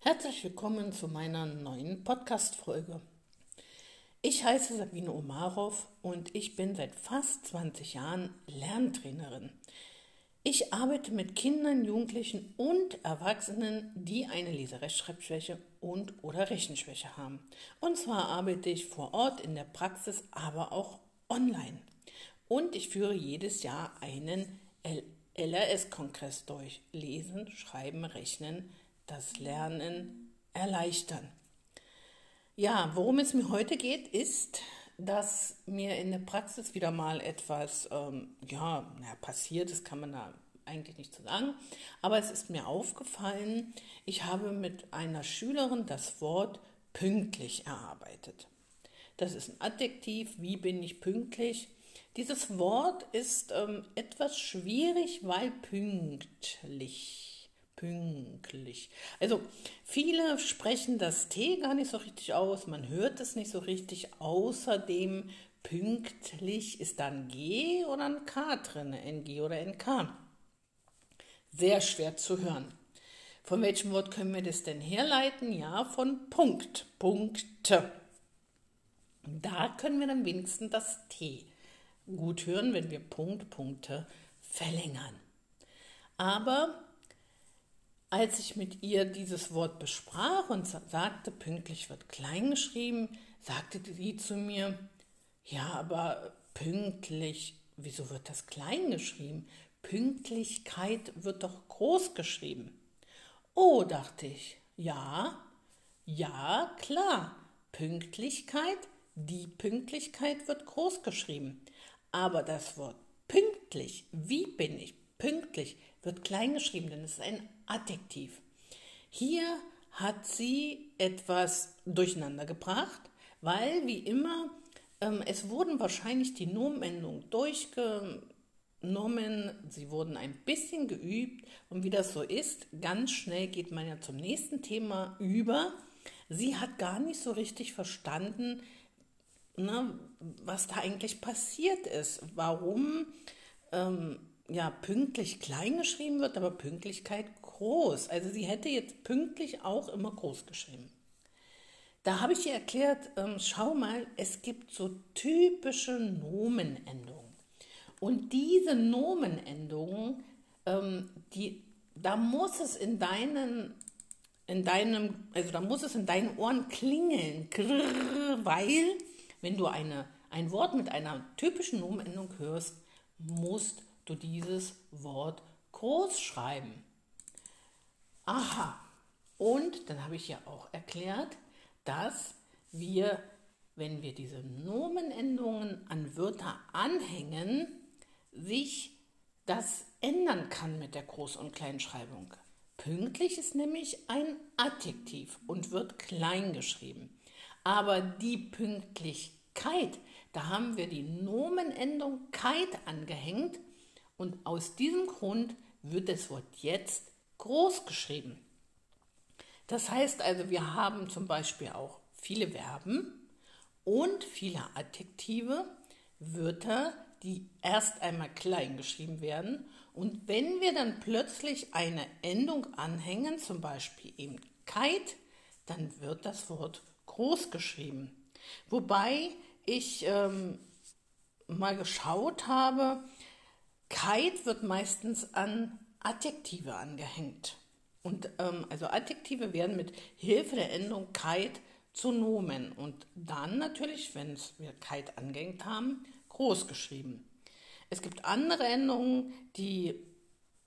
Herzlich willkommen zu meiner neuen Podcast-Folge. Ich heiße Sabine Omarov und ich bin seit fast 20 Jahren Lerntrainerin. Ich arbeite mit Kindern, Jugendlichen und Erwachsenen, die eine Leserechtschreibschwäche und oder Rechenschwäche haben. Und zwar arbeite ich vor Ort in der Praxis, aber auch online. Und ich führe jedes Jahr einen LRS-Kongress durch. Lesen, Schreiben, Rechnen, das Lernen erleichtern. Ja, worum es mir heute geht, ist, dass mir in der Praxis wieder mal etwas ähm, ja, na, passiert ist, kann man da eigentlich nicht zu sagen. Aber es ist mir aufgefallen, ich habe mit einer Schülerin das Wort pünktlich erarbeitet. Das ist ein Adjektiv. Wie bin ich pünktlich? Dieses Wort ist ähm, etwas schwierig, weil pünktlich pünktlich. Also viele sprechen das T gar nicht so richtig aus, man hört es nicht so richtig. Außerdem pünktlich ist da ein G oder ein K drin, NG oder NK. Sehr schwer zu hören. Von welchem Wort können wir das denn herleiten? Ja, von Punkt, Punkte. Da können wir dann wenigstens das T gut hören, wenn wir Punkt, Punkte verlängern. Aber als ich mit ihr dieses Wort besprach und sagte, pünktlich wird klein geschrieben, sagte sie zu mir, ja, aber pünktlich, wieso wird das klein geschrieben? Pünktlichkeit wird doch groß geschrieben. Oh, dachte ich, ja, ja, klar, Pünktlichkeit, die Pünktlichkeit wird groß geschrieben. Aber das Wort pünktlich, wie bin ich pünktlich, wird klein geschrieben, denn es ist ein Adjektiv. Hier hat sie etwas durcheinander gebracht, weil wie immer ähm, es wurden wahrscheinlich die Nomenendungen durchgenommen, sie wurden ein bisschen geübt und wie das so ist, ganz schnell geht man ja zum nächsten Thema über. Sie hat gar nicht so richtig verstanden, ne, was da eigentlich passiert ist, warum ähm, ja pünktlich klein geschrieben wird, aber Pünktlichkeit groß. Also sie hätte jetzt pünktlich auch immer groß geschrieben. Da habe ich ihr erklärt, ähm, schau mal, es gibt so typische Nomenendungen. Und diese Nomenendungen, ähm, die, da muss es in deinen, in deinem, also da muss es in deinen Ohren klingeln, grrr, weil wenn du eine, ein Wort mit einer typischen Nomenendung hörst, musst du dieses Wort groß schreiben. Aha. Und dann habe ich ja auch erklärt, dass wir, wenn wir diese Nomenendungen an Wörter anhängen, sich das ändern kann mit der Groß- und Kleinschreibung. Pünktlich ist nämlich ein Adjektiv und wird klein geschrieben. Aber die Pünktlichkeit, da haben wir die Nomenendung keit angehängt und aus diesem Grund wird das Wort jetzt groß geschrieben. Das heißt also, wir haben zum Beispiel auch viele Verben und viele Adjektive, Wörter, die erst einmal klein geschrieben werden. Und wenn wir dann plötzlich eine Endung anhängen, zum Beispiel eben kite, dann wird das Wort groß geschrieben. Wobei ich ähm, mal geschaut habe, Kite wird meistens an Adjektive angehängt. Und ähm, also Adjektive werden mit Hilfe der Endung Kite zu Nomen und dann natürlich, wenn wir Kite angehängt haben, groß geschrieben. Es gibt andere Endungen, die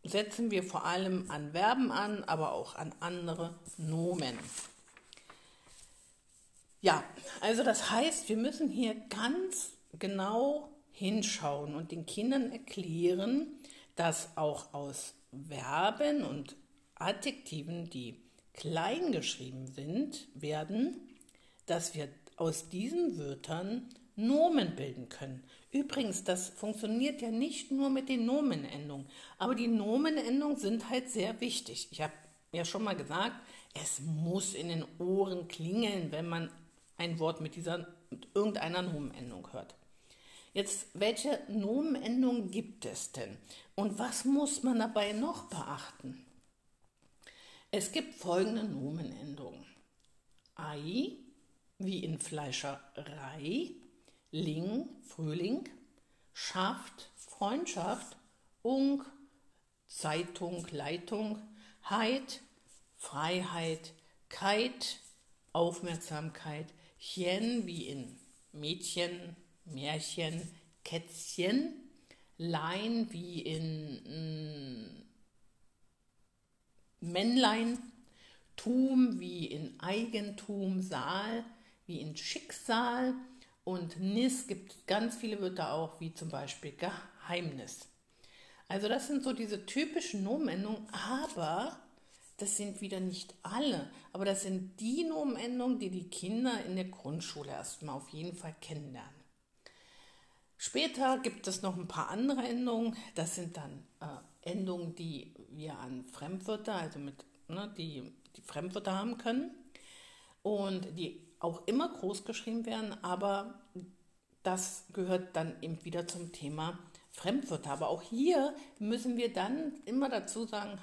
setzen wir vor allem an Verben an, aber auch an andere Nomen. Ja, also das heißt, wir müssen hier ganz genau hinschauen und den Kindern erklären, dass auch aus Verben und Adjektiven, die klein geschrieben sind, werden, dass wir aus diesen Wörtern Nomen bilden können. Übrigens, das funktioniert ja nicht nur mit den Nomenendungen, aber die Nomenendungen sind halt sehr wichtig. Ich habe ja schon mal gesagt, es muss in den Ohren klingeln, wenn man ein Wort mit dieser mit irgendeiner Nomenendung hört. Jetzt, welche Nomenendungen gibt es denn? Und was muss man dabei noch beachten? Es gibt folgende Nomenendungen. Ei, wie in Fleischerei, Ling, Frühling, Schaft, Freundschaft, Ung, Zeitung, Leitung, Heid, Freiheit, Keit, Aufmerksamkeit, Chen wie in Mädchen, Märchen, Kätzchen, Lein wie in mm, Männlein, Tum wie in Eigentum, Saal wie in Schicksal und Nis gibt ganz viele Wörter auch, wie zum Beispiel Geheimnis. Also das sind so diese typischen Nomenendungen, aber das sind wieder nicht alle. Aber das sind die Nomenendungen, die die Kinder in der Grundschule erstmal auf jeden Fall kennenlernen. Später gibt es noch ein paar andere Endungen. Das sind dann äh, Endungen, die wir an Fremdwörter, also mit, ne, die, die Fremdwörter haben können und die auch immer groß geschrieben werden, aber das gehört dann eben wieder zum Thema Fremdwörter. Aber auch hier müssen wir dann immer dazu sagen,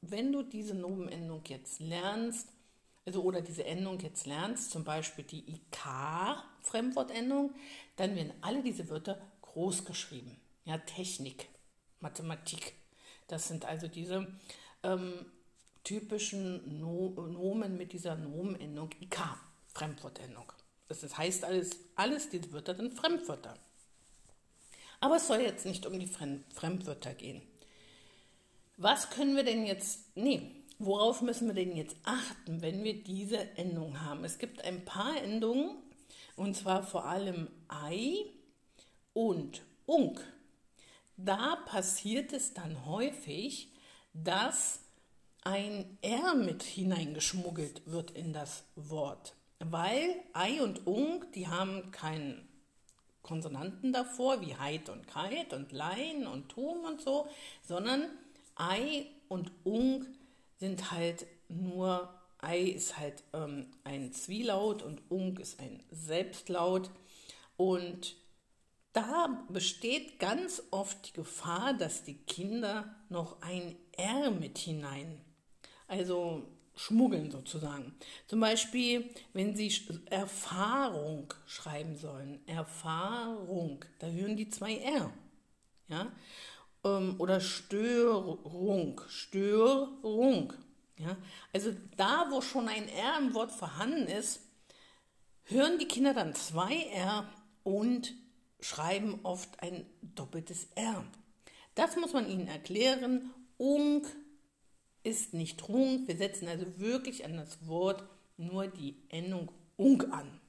wenn du diese Nomenendung jetzt lernst, also oder diese Endung jetzt lernst, zum Beispiel die IK-Fremdwortendung, dann werden alle diese Wörter groß geschrieben. Ja, Technik, Mathematik. Das sind also diese ähm, typischen no Nomen mit dieser Nomenendung IK, Fremdwortendung. Das heißt alles, alles diese Wörter sind Fremdwörter. Aber es soll jetzt nicht um die Fremdwörter gehen. Was können wir denn jetzt, nee, worauf müssen wir denn jetzt achten, wenn wir diese Endung haben? Es gibt ein paar Endungen, und zwar vor allem Ei und Unk. Da passiert es dann häufig, dass ein R mit hineingeschmuggelt wird in das Wort. Weil Ei und Unk, die haben keinen Konsonanten davor, wie Heid und Kite und Lein und Tum und so, sondern Ei und Ung sind halt nur, Ei ist halt ähm, ein Zwielaut und Ung ist ein Selbstlaut. Und da besteht ganz oft die Gefahr, dass die Kinder noch ein R mit hinein, also schmuggeln sozusagen. Zum Beispiel, wenn Sie Erfahrung schreiben sollen, Erfahrung, da hören die zwei R. Ja? Ähm, oder Störung, Störung. Ja? Also da, wo schon ein R im Wort vorhanden ist, hören die Kinder dann zwei R und schreiben oft ein doppeltes R. Das muss man ihnen erklären. Ung ist nicht Rung. Wir setzen also wirklich an das Wort nur die Endung ung an.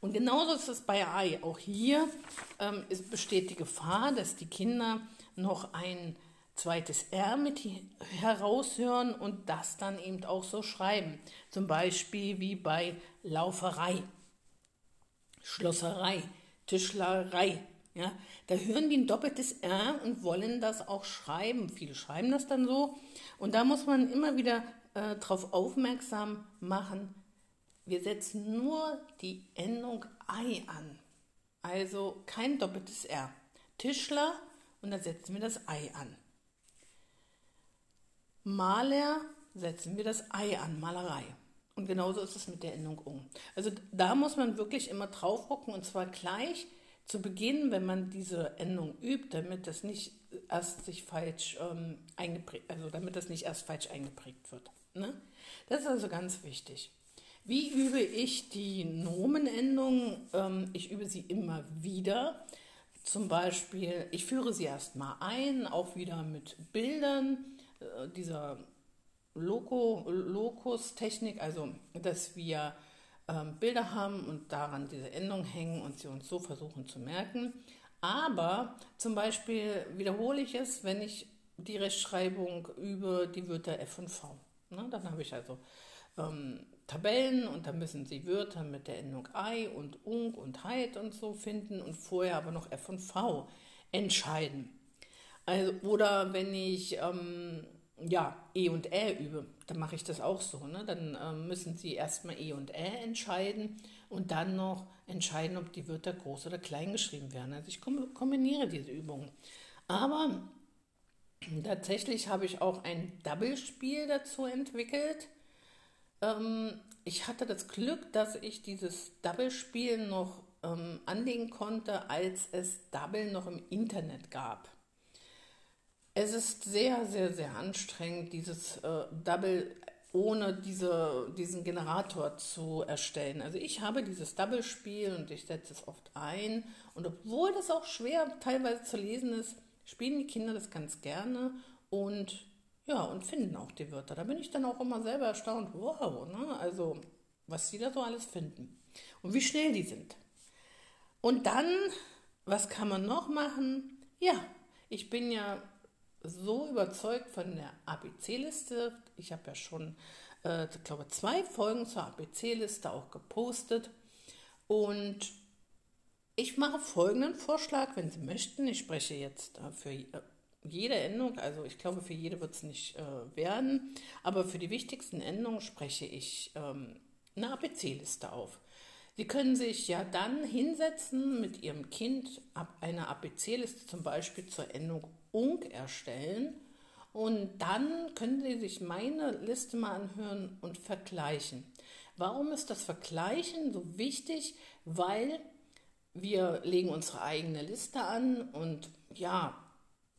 Und genauso ist es bei Ei. Auch hier ähm, besteht die Gefahr, dass die Kinder noch ein zweites R mit heraushören und das dann eben auch so schreiben. Zum Beispiel wie bei Lauferei, Schlosserei, Tischlerei. Ja, da hören die ein doppeltes R und wollen das auch schreiben. Viele schreiben das dann so. Und da muss man immer wieder äh, darauf aufmerksam machen, wir setzen nur die Endung Ei an. Also kein doppeltes R. Tischler und dann setzen wir das Ei an. Maler setzen wir das Ei an, Malerei. Und genauso ist es mit der Endung um. Also da muss man wirklich immer drauf gucken und zwar gleich zu Beginn, wenn man diese Endung übt, damit das nicht erst sich falsch ähm, eingeprägt, also damit das nicht erst falsch eingeprägt wird. Ne? Das ist also ganz wichtig. Wie übe ich die Nomenendung? Ähm, ich übe sie immer wieder. Zum Beispiel, ich führe sie erstmal ein, auch wieder mit Bildern äh, dieser Loco, Locus-Technik, also dass wir ähm, Bilder haben und daran diese Endung hängen und sie uns so versuchen zu merken. Aber zum Beispiel wiederhole ich es, wenn ich die Rechtschreibung über die Wörter F und V. Ne, dann habe ich also ähm, Tabellen und da müssen Sie Wörter mit der Endung ei und ung und heit und so finden und vorher aber noch F und V entscheiden. Also, oder wenn ich ähm, ja, E und Ä übe, dann mache ich das auch so. Ne? Dann ähm, müssen Sie erstmal E und Ä entscheiden und dann noch entscheiden, ob die Wörter groß oder klein geschrieben werden. Also ich kombiniere diese Übungen. Aber Tatsächlich habe ich auch ein Double-Spiel dazu entwickelt. Ähm, ich hatte das Glück, dass ich dieses Double-Spiel noch ähm, anlegen konnte, als es Double noch im Internet gab. Es ist sehr, sehr, sehr anstrengend, dieses äh, Double ohne diese, diesen Generator zu erstellen. Also ich habe dieses Double-Spiel und ich setze es oft ein. Und obwohl das auch schwer teilweise zu lesen ist, spielen die Kinder das ganz gerne und ja, und finden auch die Wörter. Da bin ich dann auch immer selber erstaunt, wow, ne? also was sie da so alles finden und wie schnell die sind. Und dann, was kann man noch machen? Ja, ich bin ja so überzeugt von der ABC-Liste. Ich habe ja schon, äh, ich glaube, zwei Folgen zur ABC-Liste auch gepostet. Und ich mache folgenden Vorschlag, wenn Sie möchten. Ich spreche jetzt äh, für äh, jede Endung, also ich glaube, für jede wird es nicht äh, werden, aber für die wichtigsten Endungen spreche ich ähm, eine ABC-Liste auf. Sie können sich ja dann hinsetzen mit Ihrem Kind eine ABC-Liste zum Beispiel zur Endung ung erstellen und dann können Sie sich meine Liste mal anhören und vergleichen. Warum ist das Vergleichen so wichtig? Weil wir legen unsere eigene Liste an und ja,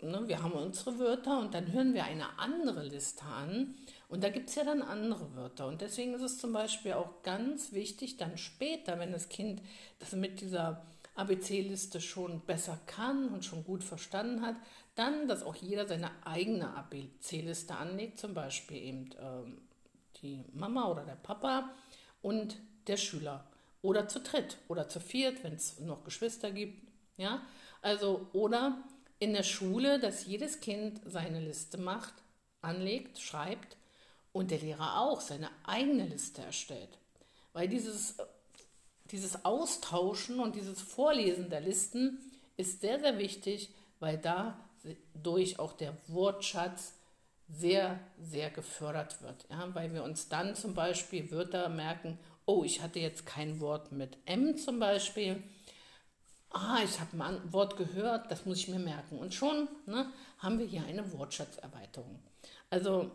ne, wir haben unsere Wörter und dann hören wir eine andere Liste an und da gibt es ja dann andere Wörter. Und deswegen ist es zum Beispiel auch ganz wichtig, dann später, wenn das Kind das mit dieser ABC-Liste schon besser kann und schon gut verstanden hat, dann, dass auch jeder seine eigene ABC-Liste anlegt, zum Beispiel eben ähm, die Mama oder der Papa und der Schüler. Oder zu dritt oder zu viert, wenn es noch Geschwister gibt. Ja, also oder in der Schule, dass jedes Kind seine Liste macht, anlegt, schreibt und der Lehrer auch seine eigene Liste erstellt. Weil dieses, dieses Austauschen und dieses Vorlesen der Listen ist sehr, sehr wichtig, weil da durch auch der Wortschatz sehr, sehr gefördert wird. Ja, weil wir uns dann zum Beispiel Wörter merken, oh, ich hatte jetzt kein Wort mit M zum Beispiel. Ah, ich habe ein Wort gehört, das muss ich mir merken. Und schon ne, haben wir hier eine Wortschatzerweiterung. Also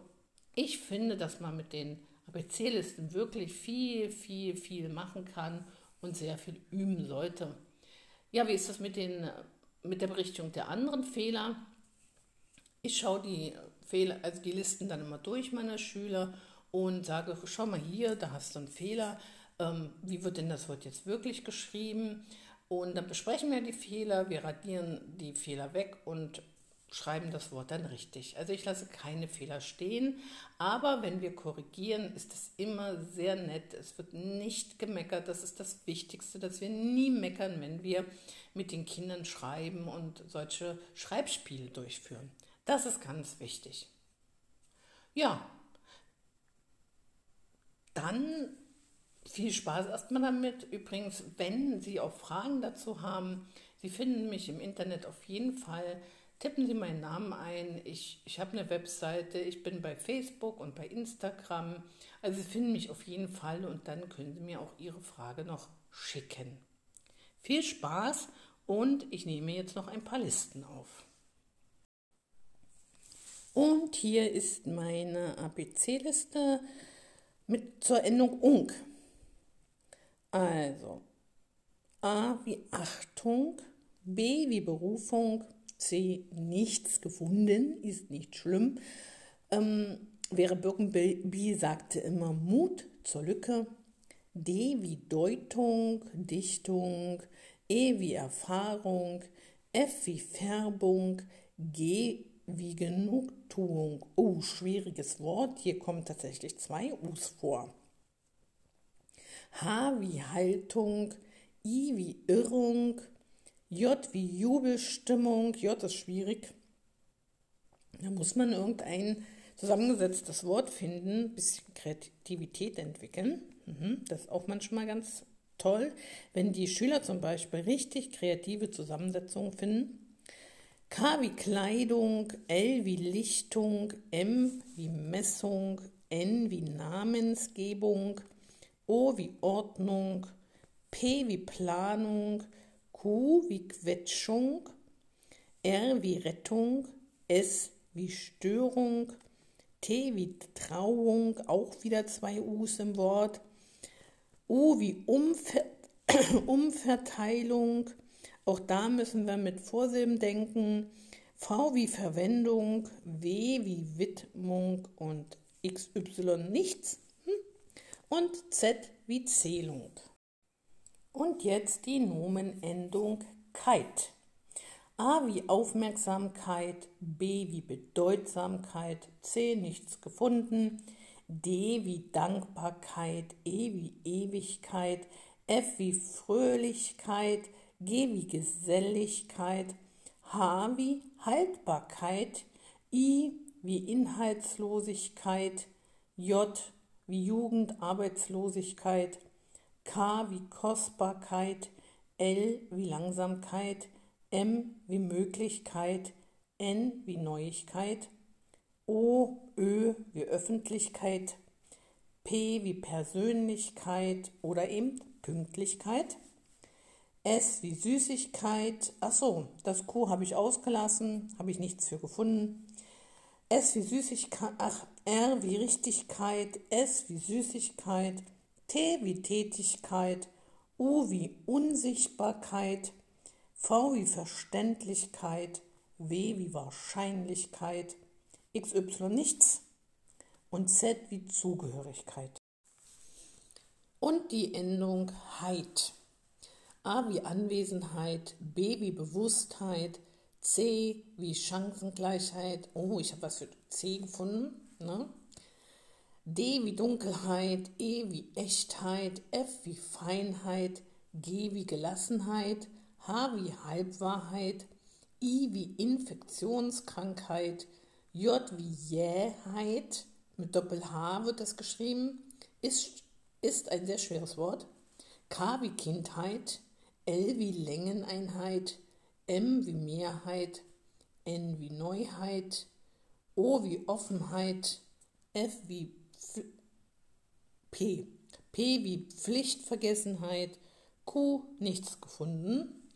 ich finde, dass man mit den ABC-Listen wirklich viel, viel, viel machen kann und sehr viel üben sollte. Ja, wie ist das mit den mit der Berichtigung der anderen Fehler. Ich schaue die Fehler, also die Listen dann immer durch meiner Schüler und sage, schau mal hier, da hast du einen Fehler. Ähm, wie wird denn das Wort jetzt wirklich geschrieben? Und dann besprechen wir die Fehler, wir radieren die Fehler weg und schreiben das Wort dann richtig. Also ich lasse keine Fehler stehen, aber wenn wir korrigieren, ist es immer sehr nett. Es wird nicht gemeckert. Das ist das Wichtigste, dass wir nie meckern, wenn wir mit den Kindern schreiben und solche Schreibspiele durchführen. Das ist ganz wichtig. Ja, dann viel Spaß erstmal damit. Übrigens, wenn Sie auch Fragen dazu haben, Sie finden mich im Internet auf jeden Fall tippen Sie meinen Namen ein. Ich, ich habe eine Webseite, ich bin bei Facebook und bei Instagram. Also Sie finden mich auf jeden Fall und dann können Sie mir auch Ihre Frage noch schicken. Viel Spaß und ich nehme jetzt noch ein paar Listen auf. Und hier ist meine ABC-Liste mit zur Endung ung. Also A wie Achtung, B wie Berufung, C. Nichts gefunden, ist nicht schlimm. Ähm, wäre Birkenby sagte immer Mut zur Lücke. D wie Deutung, Dichtung, E wie Erfahrung, F wie Färbung, G wie Genugtuung. Oh, schwieriges Wort. Hier kommen tatsächlich zwei U's vor. H wie Haltung, I wie Irrung, J wie Jubelstimmung. J ist schwierig. Da muss man irgendein zusammengesetztes Wort finden, ein bisschen Kreativität entwickeln. Mhm, das ist auch manchmal ganz toll, wenn die Schüler zum Beispiel richtig kreative Zusammensetzungen finden. K wie Kleidung, L wie Lichtung, M wie Messung, N wie Namensgebung, O wie Ordnung, P wie Planung, Q wie Quetschung, R wie Rettung, S wie Störung, T wie Trauung, auch wieder zwei U's im Wort, U wie Umver Umverteilung, auch da müssen wir mit Vorsilben denken, V wie Verwendung, W wie Widmung und XY nichts? Und Z wie Zählung. Und jetzt die Nomenendung Keit. A wie Aufmerksamkeit, B wie Bedeutsamkeit, C nichts gefunden, D wie Dankbarkeit, E wie Ewigkeit, F wie Fröhlichkeit, G wie Geselligkeit, H wie Haltbarkeit, I wie Inhaltslosigkeit, J wie Jugendarbeitslosigkeit, K wie Kostbarkeit, L wie Langsamkeit, M wie Möglichkeit, N wie Neuigkeit, O, Ö wie Öffentlichkeit, P wie Persönlichkeit oder eben Pünktlichkeit, S wie Süßigkeit, ach so, das Q habe ich ausgelassen, habe ich nichts für gefunden. S wie Süßigkeit, ach, R wie Richtigkeit, S wie Süßigkeit, T wie Tätigkeit, U wie Unsichtbarkeit, V wie Verständlichkeit, W wie Wahrscheinlichkeit, XY nichts und Z wie Zugehörigkeit. Und die Endung Heit. A wie Anwesenheit, B wie Bewusstheit, C wie Chancengleichheit. Oh, ich habe was für C gefunden. Ne? D wie Dunkelheit, E wie Echtheit, F wie Feinheit, G wie Gelassenheit, H wie Halbwahrheit, I wie Infektionskrankheit, J wie Jähheit, mit Doppel-H wird das geschrieben, ist, ist ein sehr schweres Wort, K wie Kindheit, L wie Längeneinheit, M wie Mehrheit, N wie Neuheit, O wie Offenheit, F wie F P, P wie Pflichtvergessenheit, Q nichts gefunden,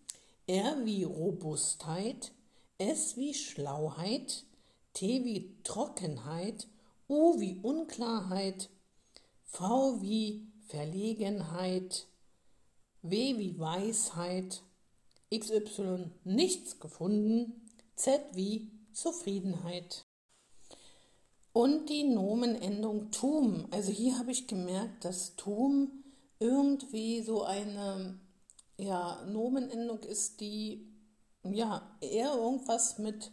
R wie Robustheit, S wie Schlauheit, T wie Trockenheit, U wie Unklarheit, V wie Verlegenheit, W wie Weisheit, XY nichts gefunden, Z wie Zufriedenheit. Und die Nomenendung Tum. Also hier habe ich gemerkt, dass Tum irgendwie so eine ja, Nomenendung ist, die ja eher irgendwas mit,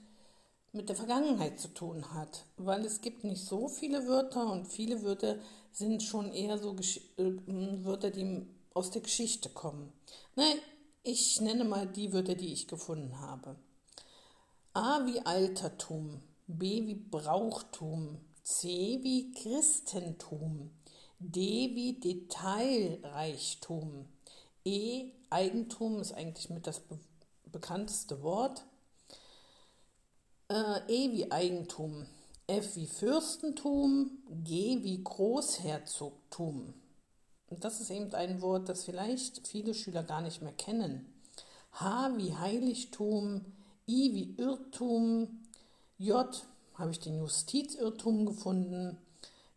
mit der Vergangenheit zu tun hat, weil es gibt nicht so viele Wörter und viele Wörter sind schon eher so Gesch äh, Wörter, die aus der Geschichte kommen. Nein, ich nenne mal die Wörter, die ich gefunden habe. A wie Altertum, B wie Brauchtum, C wie Christentum, D wie Detailreichtum, E Eigentum ist eigentlich mit das be bekannteste Wort. Äh, e wie Eigentum, F wie Fürstentum, G wie Großherzogtum. Und das ist eben ein Wort, das vielleicht viele Schüler gar nicht mehr kennen. H wie Heiligtum, I wie Irrtum, J habe ich den Justizirrtum gefunden,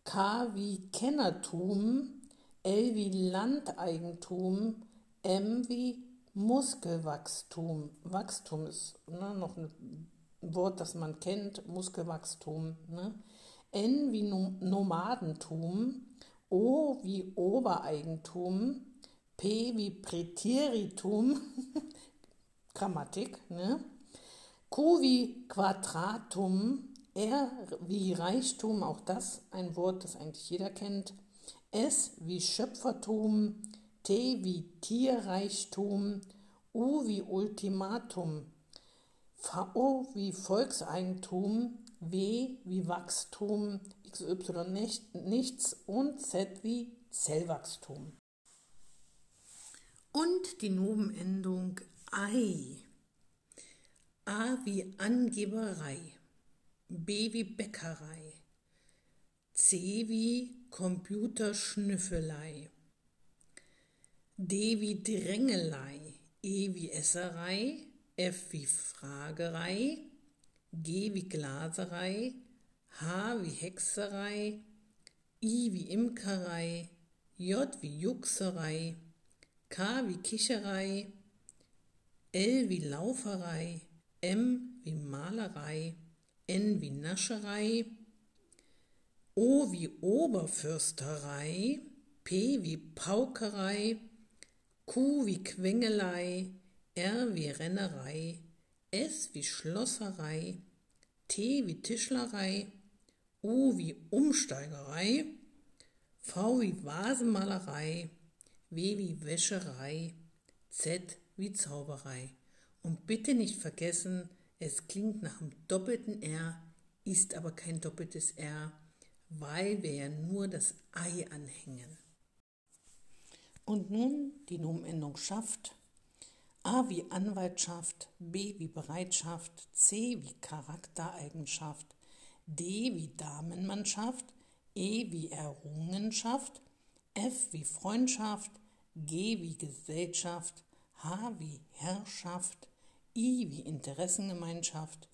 K wie Kennertum, L wie Landeigentum, M wie Muskelwachstum. Wachstum ist ne, noch ein Wort, das man kennt, Muskelwachstum. Ne? N wie Nomadentum, O wie Obereigentum, P wie Präteritum, Grammatik, ne? Q wie Quadratum, R wie Reichtum, auch das ein Wort, das eigentlich jeder kennt, S wie Schöpfertum, T wie Tierreichtum, U wie Ultimatum, V wie Volkseigentum, W wie Wachstum, XY nicht, nichts und Z wie Zellwachstum. Und die Nomenendung ei. A wie Angeberei, B wie Bäckerei, C wie Computerschnüffelei. D wie Drängelei, E wie Esserei, F wie Fragerei, G wie Glaserei, H wie Hexerei, I wie Imkerei, J wie Juxerei, K wie Kicherei, L wie Lauferei, M wie Malerei, N wie Nascherei, O wie Oberfürsterei, P wie Paukerei, Q wie Quengelei, R wie Rennerei, S wie Schlosserei, T wie Tischlerei, U wie Umsteigerei, V wie Vasenmalerei, W wie Wäscherei, Z wie Zauberei. Und bitte nicht vergessen, es klingt nach einem doppelten R, ist aber kein doppeltes R, weil wir ja nur das Ei anhängen. Und nun die Nomenendung schafft. A wie Anwaltschaft, B wie Bereitschaft, C wie Charaktereigenschaft, D wie Damenmannschaft, E wie Errungenschaft, F wie Freundschaft, G wie Gesellschaft, H wie Herrschaft, I wie Interessengemeinschaft,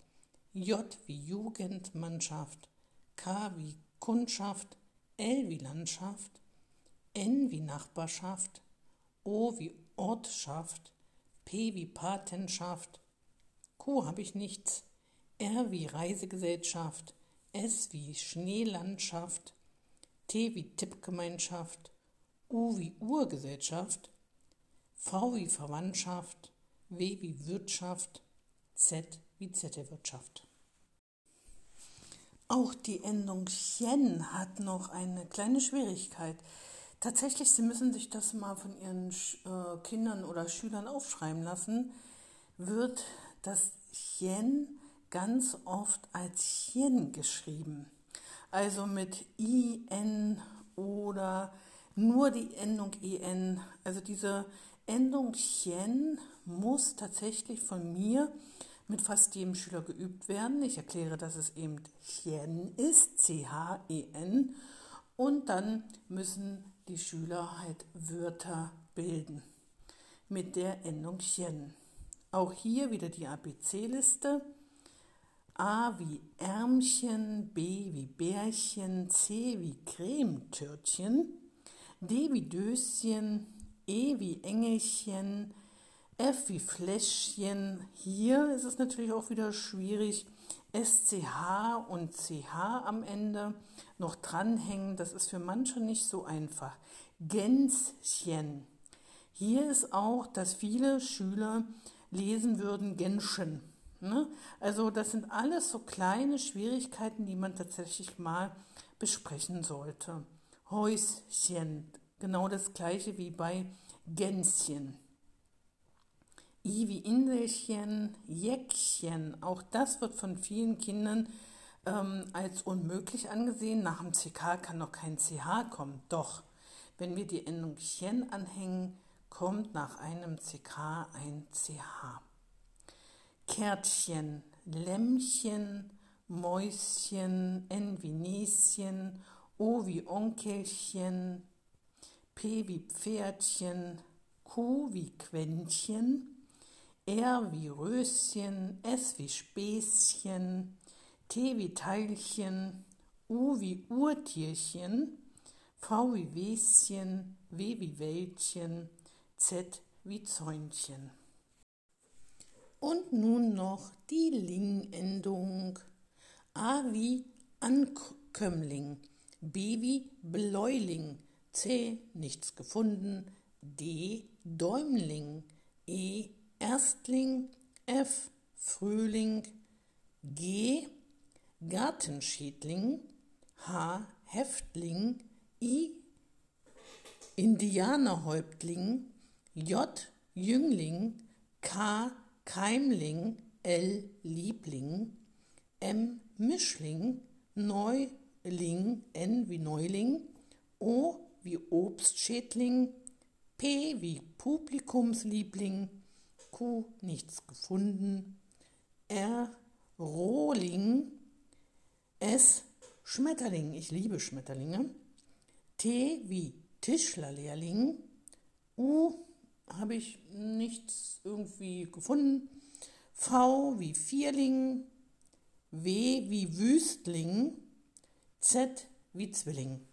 J wie Jugendmannschaft, K wie Kundschaft, L wie Landschaft, N wie Nachbarschaft, O wie Ortschaft, P wie Patenschaft, Q habe ich nichts, R wie Reisegesellschaft, S wie Schneelandschaft, T wie Tippgemeinschaft, U wie Urgesellschaft, V wie Verwandtschaft, W wie Wirtschaft, Z wie Zettelwirtschaft. Auch die Endung chen hat noch eine kleine Schwierigkeit. Tatsächlich, Sie müssen sich das mal von Ihren äh, Kindern oder Schülern aufschreiben lassen, wird das chen ganz oft als Chen geschrieben. Also mit IN oder nur die Endung EN. Also diese Endung Chen muss tatsächlich von mir mit fast jedem Schüler geübt werden. Ich erkläre, dass es eben Chen ist, C-H-E-N. Und dann müssen die Schüler halt Wörter bilden mit der Endung Chen. Auch hier wieder die ABC-Liste. A wie Ärmchen, B wie Bärchen, C wie Cremetörtchen, D wie Döschen, E wie Engelchen, F wie Fläschchen. Hier ist es natürlich auch wieder schwierig, SCH und CH am Ende noch dranhängen. Das ist für manche nicht so einfach. Gänschen. Hier ist auch, dass viele Schüler lesen würden Gänschen. Ne? Also das sind alles so kleine Schwierigkeiten, die man tatsächlich mal besprechen sollte. Häuschen, genau das gleiche wie bei Gänschen. I wie Inselchen, Jäckchen, auch das wird von vielen Kindern ähm, als unmöglich angesehen. Nach dem CK kann noch kein CH kommen. Doch, wenn wir die Endung chen anhängen, kommt nach einem CK ein CH. Kärtchen, Lämmchen, Mäuschen, N wie Näschen, O wie Onkelchen, P wie Pferdchen, Q wie Quäntchen, R wie Röschen, S wie Späßchen, T wie Teilchen, U wie Urtierchen, V wie Wäschen, W wie Wäldchen, Z wie Zäunchen. Und nun noch die Ling-Endung. A wie Ankömmling, B wie Bläuling, C nichts gefunden, D Däumling, E Erstling, F Frühling, G Gartenschädling, H Häftling, I Indianerhäuptling, J Jüngling, K Keimling, L Liebling, M Mischling, Neuling, N wie Neuling, O wie Obstschädling, P wie Publikumsliebling, Q nichts gefunden, R Rohling, S Schmetterling, ich liebe Schmetterlinge, T wie Tischlerlehrling, U habe ich nichts irgendwie gefunden. V wie Vierling, W wie Wüstling, Z wie Zwilling.